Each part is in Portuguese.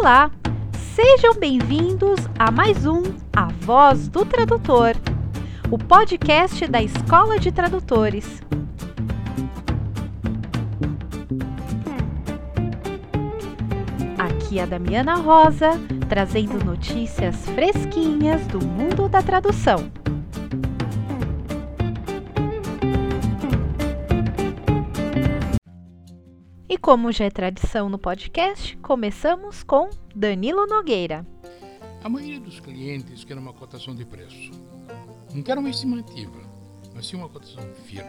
Olá! Sejam bem-vindos a mais um A Voz do Tradutor, o podcast da Escola de Tradutores. Aqui é a Damiana Rosa, trazendo notícias fresquinhas do mundo da tradução. E como já é tradição no podcast, começamos com Danilo Nogueira. A maioria dos clientes quer uma cotação de preço. Não quer uma estimativa, mas sim uma cotação firme.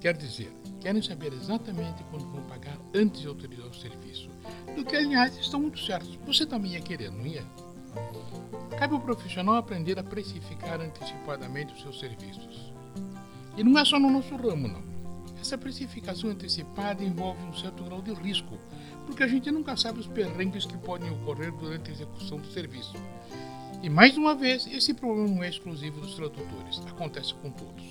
Quer dizer, querem saber exatamente quando vão pagar antes de autorizar o serviço. Do que, aliás, estão muito certos. Você também ia querer, não ia? Cabe ao profissional aprender a precificar antecipadamente os seus serviços. E não é só no nosso ramo, não. Essa precificação antecipada envolve um certo grau de risco, porque a gente nunca sabe os perrengues que podem ocorrer durante a execução do serviço. E mais uma vez, esse problema não é exclusivo dos tradutores, acontece com todos.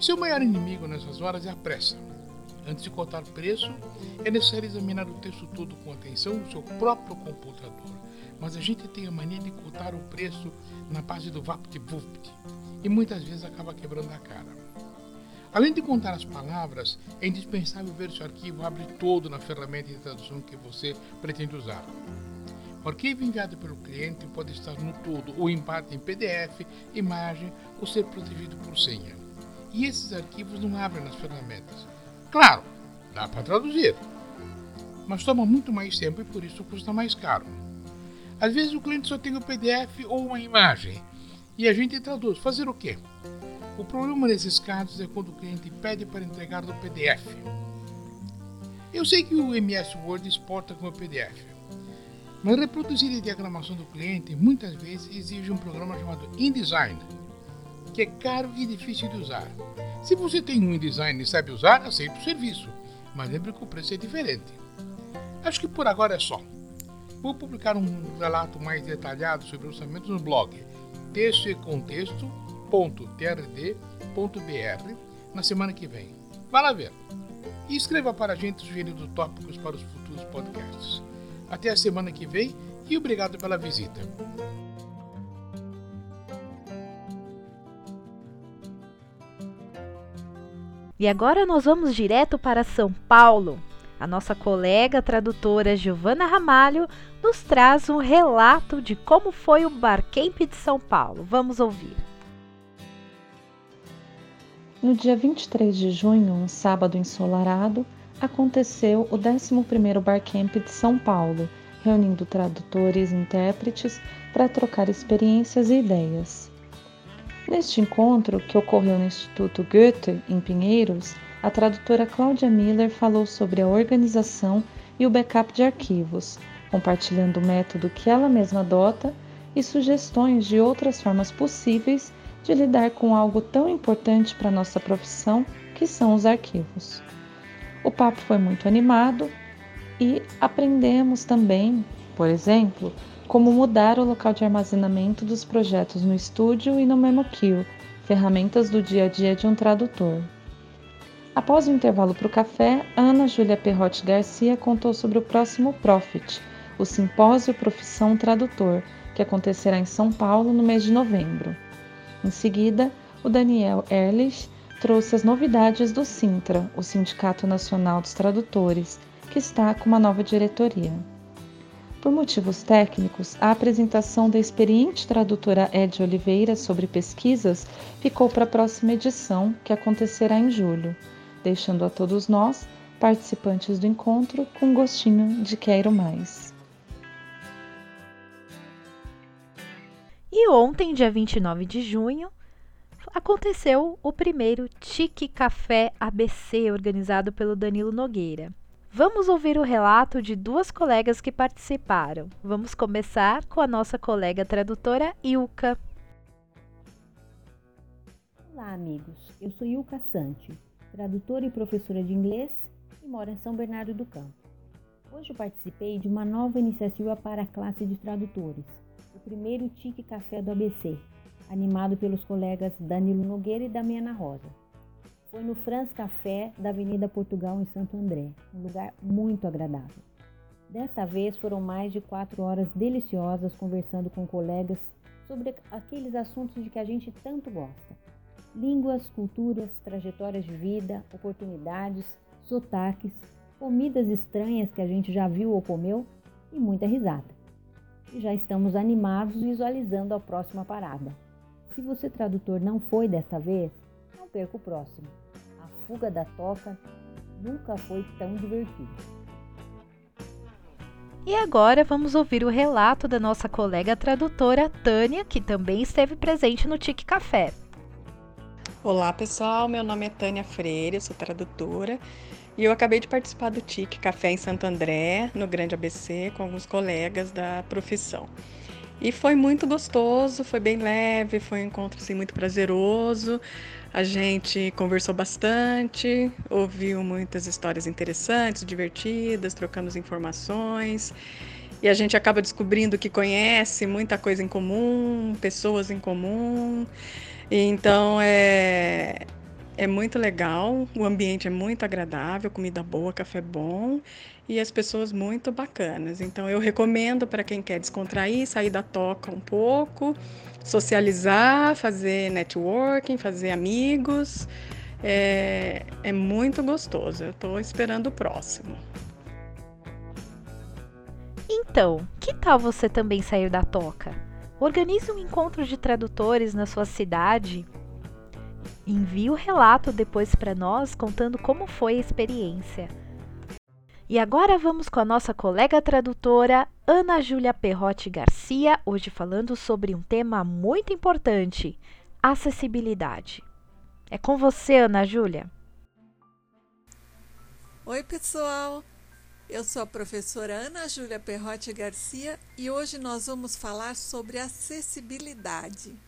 Seu maior inimigo nessas horas é a pressa. Antes de cotar preço, é necessário examinar o texto todo com atenção no seu próprio computador. Mas a gente tem a mania de cotar o preço na base do VaptVupt e muitas vezes acaba quebrando a cara. Além de contar as palavras, é indispensável ver se o arquivo abre todo na ferramenta de tradução que você pretende usar. O arquivo enviado pelo cliente pode estar no todo ou em parte em PDF, imagem ou ser protegido por senha. E esses arquivos não abrem nas ferramentas. Claro, dá para traduzir, mas toma muito mais tempo e por isso custa mais caro. Às vezes o cliente só tem o PDF ou uma imagem e a gente traduz. Fazer o quê? O problema nesses casos é quando o cliente pede para entregar no PDF. Eu sei que o MS Word exporta como PDF, mas reproduzir a diagramação do cliente muitas vezes exige um programa chamado InDesign, que é caro e difícil de usar. Se você tem um InDesign e sabe usar, aceite o serviço, mas lembre que o preço é diferente. Acho que por agora é só. Vou publicar um relato mais detalhado sobre orçamentos no blog texto e contexto www.trd.br na semana que vem. Vá lá ver. E escreva para a gente sugerindo tópicos para os futuros podcasts. Até a semana que vem e obrigado pela visita. E agora nós vamos direto para São Paulo. A nossa colega tradutora Giovana Ramalho nos traz um relato de como foi o Barcamp de São Paulo. Vamos ouvir. No dia 23 de junho, um sábado ensolarado, aconteceu o 11º Barcamp de São Paulo, reunindo tradutores e intérpretes para trocar experiências e ideias. Neste encontro, que ocorreu no Instituto Goethe, em Pinheiros, a tradutora Cláudia Miller falou sobre a organização e o backup de arquivos, compartilhando o método que ela mesma adota e sugestões de outras formas possíveis de lidar com algo tão importante para nossa profissão que são os arquivos. O papo foi muito animado e aprendemos também, por exemplo, como mudar o local de armazenamento dos projetos no estúdio e no MemoQueue, ferramentas do dia a dia de um tradutor. Após o intervalo para o café, Ana Júlia Perrotti Garcia contou sobre o próximo Profit, o Simpósio Profissão Tradutor, que acontecerá em São Paulo no mês de novembro. Em seguida, o Daniel Erlich trouxe as novidades do Sintra, o Sindicato Nacional dos Tradutores, que está com uma nova diretoria. Por motivos técnicos, a apresentação da experiente tradutora Ed Oliveira sobre pesquisas ficou para a próxima edição, que acontecerá em julho, deixando a todos nós, participantes do encontro, com um gostinho de quero mais. E ontem, dia 29 de junho, aconteceu o primeiro Tique Café ABC, organizado pelo Danilo Nogueira. Vamos ouvir o relato de duas colegas que participaram. Vamos começar com a nossa colega tradutora Ilka. Olá, amigos. Eu sou Ilka Santi, tradutora e professora de inglês e moro em São Bernardo do Campo. Hoje eu participei de uma nova iniciativa para a classe de tradutores, o primeiro Tique Café do ABC, animado pelos colegas Danilo Nogueira e Damiana Rosa. Foi no France Café da Avenida Portugal, em Santo André, um lugar muito agradável. Desta vez foram mais de quatro horas deliciosas conversando com colegas sobre aqueles assuntos de que a gente tanto gosta: línguas, culturas, trajetórias de vida, oportunidades, sotaques, comidas estranhas que a gente já viu ou comeu e muita risada. E já estamos animados visualizando a próxima parada. Se você tradutor não foi desta vez, não perca o próximo. A fuga da toca nunca foi tão divertida. E agora vamos ouvir o relato da nossa colega tradutora Tânia, que também esteve presente no Tique Café. Olá pessoal, meu nome é Tânia Freire, eu sou tradutora e eu acabei de participar do TIC Café em Santo André, no Grande ABC, com alguns colegas da profissão. E foi muito gostoso, foi bem leve, foi um encontro assim, muito prazeroso. A gente conversou bastante, ouviu muitas histórias interessantes, divertidas, trocamos informações. E a gente acaba descobrindo que conhece muita coisa em comum, pessoas em comum. Então é, é muito legal, o ambiente é muito agradável, comida boa, café bom e as pessoas muito bacanas. Então eu recomendo para quem quer descontrair, sair da toca um pouco, socializar, fazer networking, fazer amigos. É, é muito gostoso. Eu estou esperando o próximo. Então, que tal você também sair da toca? Organize um encontro de tradutores na sua cidade Envie o relato depois para nós contando como foi a experiência. E agora vamos com a nossa colega tradutora Ana Júlia Perrotti Garcia, hoje falando sobre um tema muito importante: acessibilidade. É com você, Ana Júlia. Oi, pessoal. Eu sou a professora Ana Júlia Perrotti Garcia e hoje nós vamos falar sobre acessibilidade.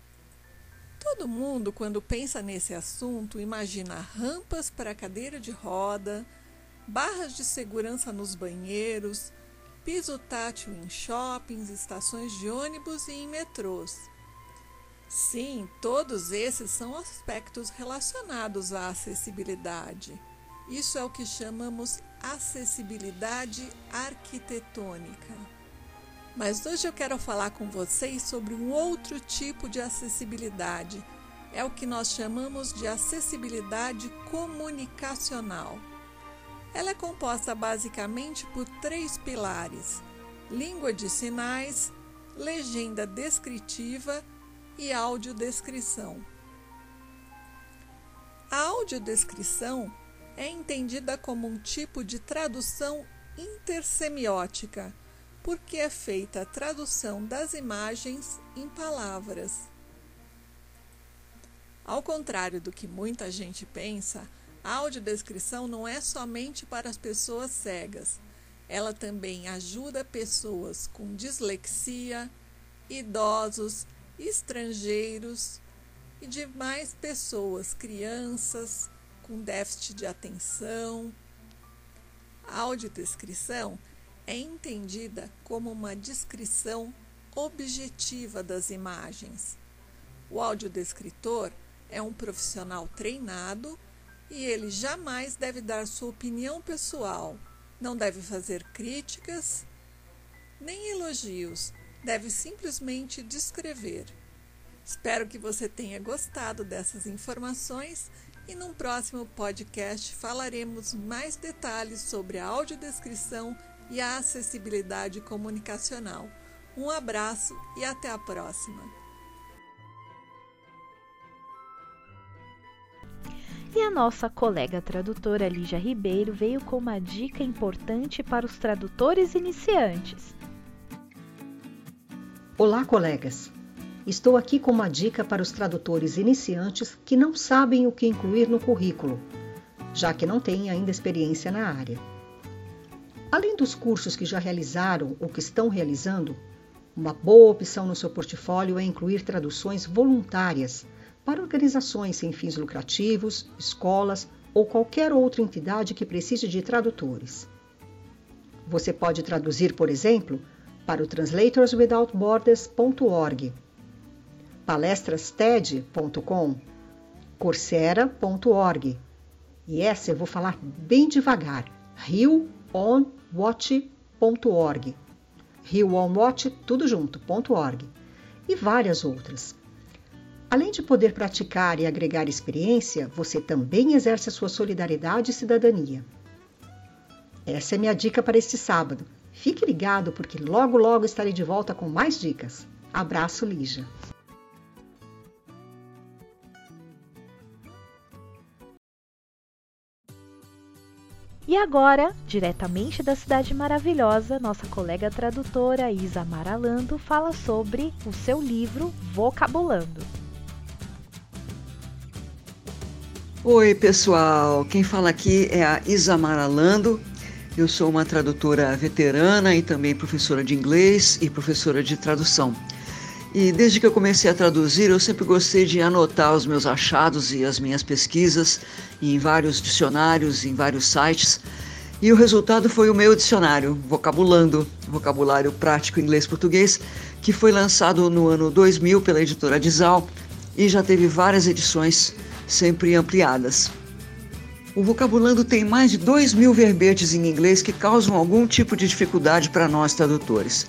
Todo mundo, quando pensa nesse assunto, imagina rampas para cadeira de roda, barras de segurança nos banheiros, piso tátil em shoppings, estações de ônibus e em metrôs. Sim, todos esses são aspectos relacionados à acessibilidade. Isso é o que chamamos acessibilidade arquitetônica. Mas hoje eu quero falar com vocês sobre um outro tipo de acessibilidade. É o que nós chamamos de acessibilidade comunicacional. Ela é composta basicamente por três pilares: língua de sinais, legenda descritiva e audiodescrição. A audiodescrição é entendida como um tipo de tradução intersemiótica porque é feita a tradução das imagens em palavras. Ao contrário do que muita gente pensa, a audiodescrição não é somente para as pessoas cegas. Ela também ajuda pessoas com dislexia, idosos, estrangeiros e demais pessoas, crianças com déficit de atenção. A audiodescrição é entendida como uma descrição objetiva das imagens. O audiodescritor é um profissional treinado e ele jamais deve dar sua opinião pessoal, não deve fazer críticas nem elogios, deve simplesmente descrever. Espero que você tenha gostado dessas informações e num próximo podcast falaremos mais detalhes sobre a audiodescrição e a acessibilidade comunicacional. Um abraço e até a próxima! E a nossa colega tradutora Lígia Ribeiro veio com uma dica importante para os tradutores iniciantes. Olá, colegas! Estou aqui com uma dica para os tradutores iniciantes que não sabem o que incluir no currículo, já que não têm ainda experiência na área. Além dos cursos que já realizaram ou que estão realizando, uma boa opção no seu portfólio é incluir traduções voluntárias para organizações sem fins lucrativos, escolas ou qualquer outra entidade que precise de tradutores. Você pode traduzir, por exemplo, para o translatorswithoutborders.org, palestrasted.com, coursera.org. E essa eu vou falar bem devagar. Rio on watch.org. riowalmot, tudo junto, .org, e várias outras. Além de poder praticar e agregar experiência, você também exerce a sua solidariedade e cidadania. Essa é minha dica para este sábado. Fique ligado porque logo logo estarei de volta com mais dicas. Abraço, Lígia. E agora, diretamente da cidade maravilhosa, nossa colega tradutora Isa Maralando fala sobre o seu livro Vocabulando. Oi, pessoal. Quem fala aqui é a Isa Maralando. Eu sou uma tradutora veterana e também professora de inglês e professora de tradução. E desde que eu comecei a traduzir, eu sempre gostei de anotar os meus achados e as minhas pesquisas em vários dicionários, em vários sites. E o resultado foi o meu dicionário, Vocabulando, Vocabulário Prático Inglês-Português, que foi lançado no ano 2000 pela editora Dizal e já teve várias edições, sempre ampliadas. O Vocabulando tem mais de 2 mil verbetes em inglês que causam algum tipo de dificuldade para nós tradutores.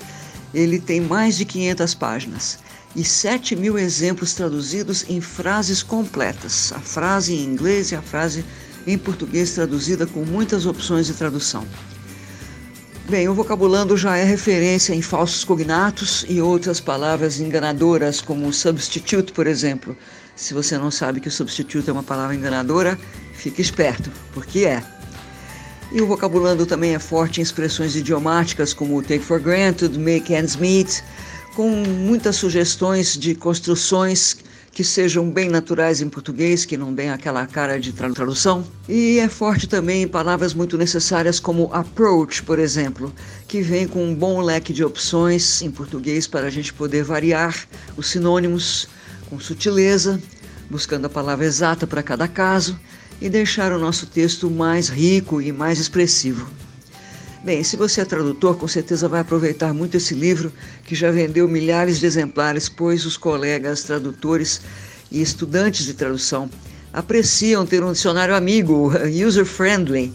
Ele tem mais de 500 páginas e 7 mil exemplos traduzidos em frases completas, a frase em inglês e a frase em português traduzida com muitas opções de tradução. Bem, o vocabulando já é referência em falsos cognatos e outras palavras enganadoras, como substitute, por exemplo. Se você não sabe que o substitute é uma palavra enganadora, fique esperto, porque é. E o vocabulando também é forte em expressões idiomáticas como take for granted, make ends meet, com muitas sugestões de construções que sejam bem naturais em português, que não deem aquela cara de tradução. E é forte também em palavras muito necessárias como approach, por exemplo, que vem com um bom leque de opções em português para a gente poder variar os sinônimos com sutileza, buscando a palavra exata para cada caso e deixar o nosso texto mais rico e mais expressivo. Bem, se você é tradutor, com certeza vai aproveitar muito esse livro, que já vendeu milhares de exemplares, pois os colegas tradutores e estudantes de tradução apreciam ter um dicionário amigo, user-friendly,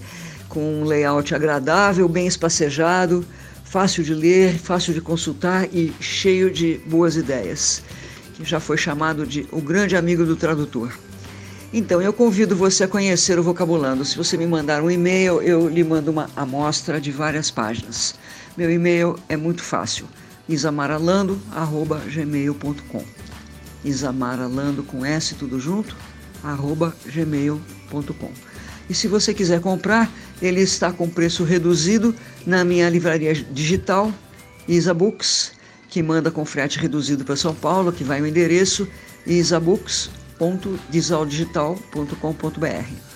com um layout agradável, bem espacejado, fácil de ler, fácil de consultar e cheio de boas ideias, que já foi chamado de o grande amigo do tradutor. Então, eu convido você a conhecer o Vocabulando. Se você me mandar um e-mail, eu lhe mando uma amostra de várias páginas. Meu e-mail é muito fácil, isamaralando.gmail.com isamaralando com S tudo junto, arroba gmail.com E se você quiser comprar, ele está com preço reduzido na minha livraria digital, Isabooks, que manda com frete reduzido para São Paulo, que vai o endereço isabooks.com www.disaldigital.com.br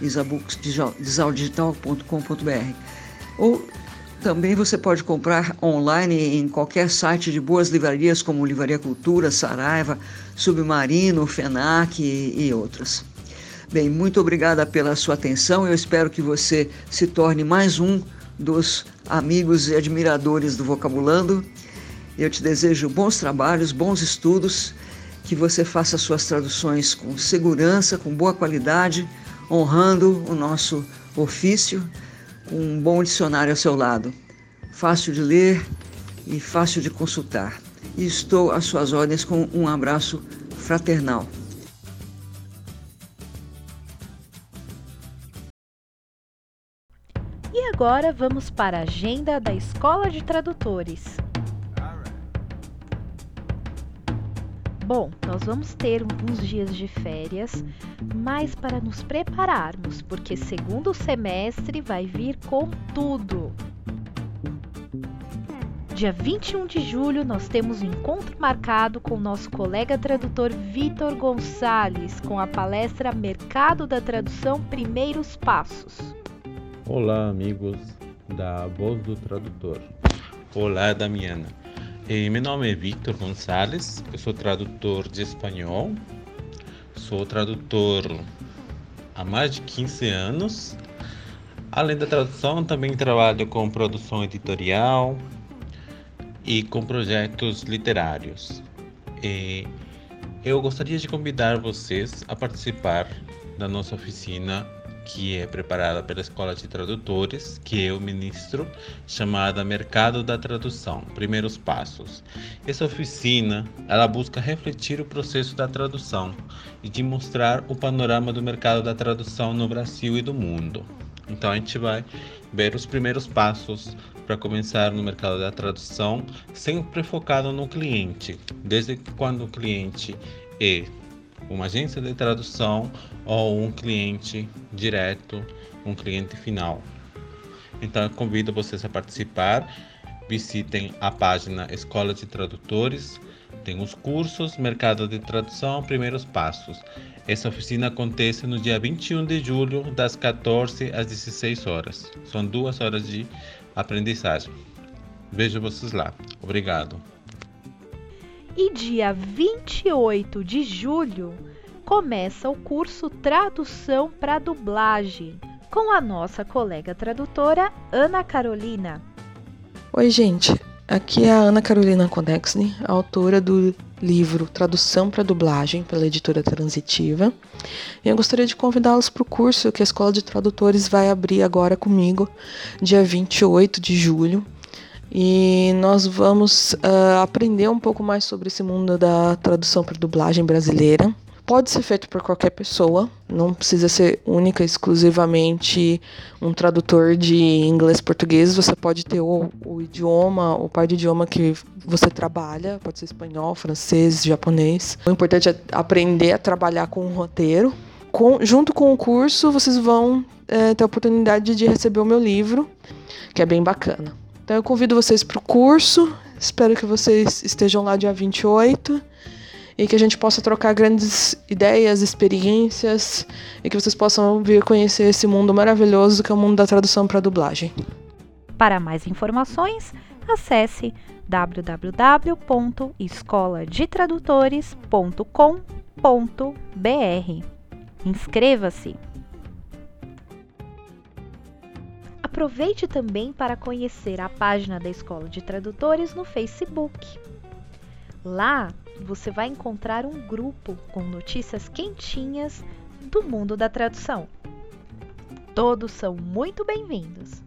isabucsdisaldigital.com.br ou também você pode comprar online em qualquer site de boas livrarias como Livraria Cultura, Saraiva, Submarino, FENAC e, e outras. Bem, muito obrigada pela sua atenção. Eu espero que você se torne mais um dos amigos e admiradores do Vocabulando. Eu te desejo bons trabalhos, bons estudos que você faça suas traduções com segurança, com boa qualidade, honrando o nosso ofício, com um bom dicionário ao seu lado, fácil de ler e fácil de consultar. E estou às suas ordens com um abraço fraternal. E agora vamos para a agenda da Escola de Tradutores. Bom, nós vamos ter uns dias de férias, mas para nos prepararmos, porque segundo semestre vai vir com tudo. Dia 21 de julho, nós temos um encontro marcado com o nosso colega tradutor Vitor Gonçalves, com a palestra Mercado da Tradução Primeiros Passos. Olá, amigos da Voz do Tradutor. Olá, Damiana. Meu nome é Victor Gonçalves, eu sou tradutor de espanhol, sou tradutor há mais de 15 anos. Além da tradução, também trabalho com produção editorial e com projetos literários. E eu gostaria de convidar vocês a participar da nossa oficina que é preparada pela Escola de Tradutores, que eu ministro, chamada Mercado da Tradução, Primeiros Passos. Essa oficina, ela busca refletir o processo da tradução e de mostrar o panorama do mercado da tradução no Brasil e do mundo. Então a gente vai ver os primeiros passos para começar no mercado da tradução, sempre focado no cliente, desde quando o cliente é uma agência de tradução ou um cliente direto, um cliente final. Então eu convido vocês a participar. Visitem a página Escola de Tradutores. Tem os cursos, mercado de tradução, primeiros passos. Essa oficina acontece no dia 21 de julho, das 14 às 16 horas. São duas horas de aprendizagem. Vejo vocês lá. Obrigado. E dia 28 de julho começa o curso Tradução para Dublagem com a nossa colega tradutora Ana Carolina. Oi, gente. Aqui é a Ana Carolina Conexni, autora do livro Tradução para Dublagem pela editora Transitiva. E eu gostaria de convidá-los para o curso que a Escola de Tradutores vai abrir agora comigo, dia 28 de julho. E nós vamos uh, aprender um pouco mais sobre esse mundo da tradução para dublagem brasileira. Pode ser feito por qualquer pessoa, não precisa ser única, exclusivamente um tradutor de inglês-português. Você pode ter o, o idioma, o par de idioma que você trabalha, pode ser espanhol, francês, japonês. O importante é aprender a trabalhar com um roteiro. Com, junto com o curso, vocês vão é, ter a oportunidade de receber o meu livro, que é bem bacana. Então eu convido vocês para o curso, espero que vocês estejam lá dia 28 e que a gente possa trocar grandes ideias, experiências e que vocês possam vir conhecer esse mundo maravilhoso que é o mundo da tradução para dublagem. Para mais informações, acesse www.escoladetradutores.com.br. Inscreva-se! Aproveite também para conhecer a página da Escola de Tradutores no Facebook. Lá você vai encontrar um grupo com notícias quentinhas do mundo da tradução. Todos são muito bem-vindos.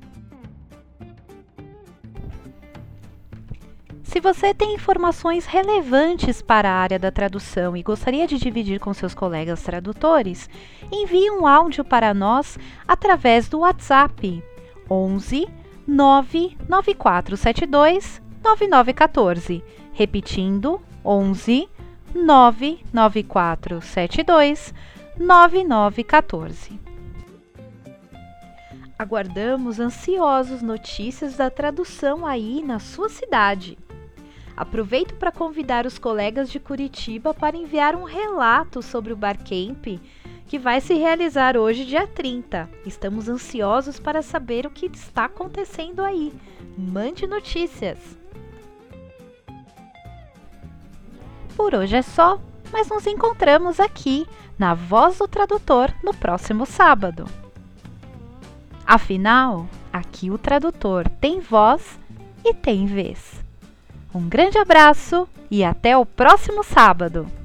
Se você tem informações relevantes para a área da tradução e gostaria de dividir com seus colegas tradutores, envie um áudio para nós através do WhatsApp 11 99472 9914, repetindo 11 99472 9914. Aguardamos ansiosos notícias da tradução aí na sua cidade. Aproveito para convidar os colegas de Curitiba para enviar um relato sobre o Barcamp que vai se realizar hoje, dia 30. Estamos ansiosos para saber o que está acontecendo aí. Mande notícias! Por hoje é só, mas nos encontramos aqui na Voz do Tradutor no próximo sábado. Afinal, aqui o tradutor tem voz e tem vez. Um grande abraço e até o próximo sábado!